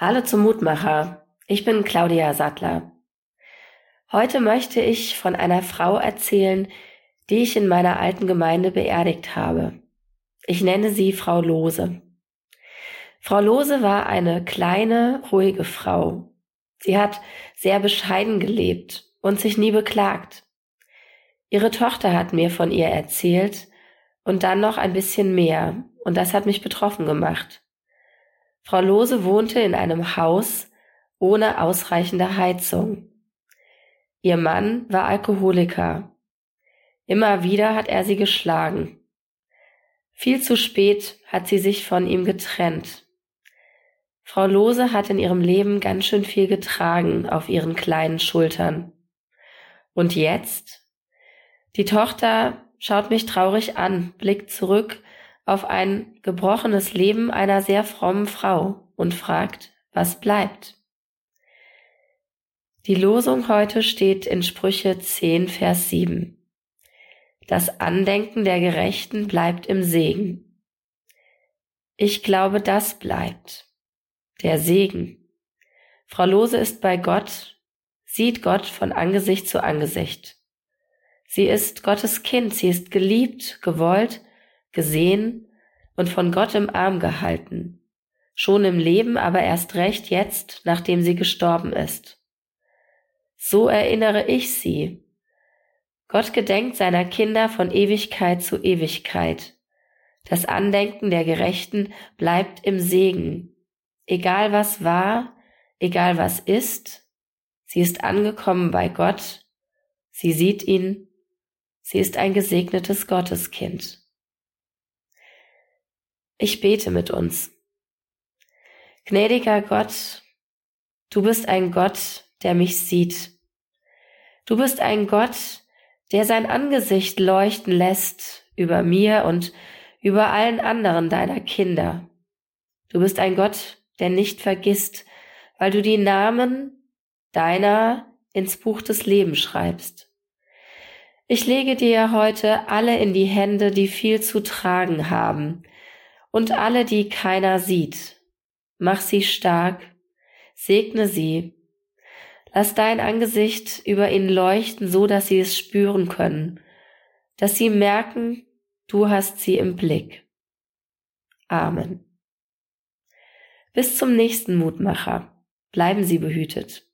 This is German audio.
Hallo zum Mutmacher. Ich bin Claudia Sattler. Heute möchte ich von einer Frau erzählen, die ich in meiner alten Gemeinde beerdigt habe. Ich nenne sie Frau Lose. Frau Lose war eine kleine, ruhige Frau. Sie hat sehr bescheiden gelebt und sich nie beklagt. Ihre Tochter hat mir von ihr erzählt und dann noch ein bisschen mehr, und das hat mich betroffen gemacht. Frau Lose wohnte in einem Haus ohne ausreichende Heizung. Ihr Mann war Alkoholiker. Immer wieder hat er sie geschlagen. Viel zu spät hat sie sich von ihm getrennt. Frau Lose hat in ihrem Leben ganz schön viel getragen auf ihren kleinen Schultern. Und jetzt? Die Tochter schaut mich traurig an, blickt zurück auf ein gebrochenes Leben einer sehr frommen Frau und fragt, was bleibt. Die Losung heute steht in Sprüche 10, Vers 7. Das Andenken der Gerechten bleibt im Segen. Ich glaube, das bleibt. Der Segen. Frau Lose ist bei Gott, sieht Gott von Angesicht zu Angesicht. Sie ist Gottes Kind, sie ist geliebt, gewollt gesehen und von Gott im Arm gehalten, schon im Leben, aber erst recht jetzt, nachdem sie gestorben ist. So erinnere ich sie. Gott gedenkt seiner Kinder von Ewigkeit zu Ewigkeit. Das Andenken der Gerechten bleibt im Segen. Egal was war, egal was ist, sie ist angekommen bei Gott, sie sieht ihn, sie ist ein gesegnetes Gotteskind. Ich bete mit uns. Gnädiger Gott, du bist ein Gott, der mich sieht. Du bist ein Gott, der sein Angesicht leuchten lässt über mir und über allen anderen deiner Kinder. Du bist ein Gott, der nicht vergisst, weil du die Namen deiner ins Buch des Lebens schreibst. Ich lege dir heute alle in die Hände, die viel zu tragen haben, und alle, die keiner sieht. Mach sie stark, segne sie. Lass dein Angesicht über ihnen leuchten, so dass sie es spüren können, dass sie merken, du hast sie im Blick. Amen. Bis zum nächsten Mutmacher. Bleiben Sie behütet.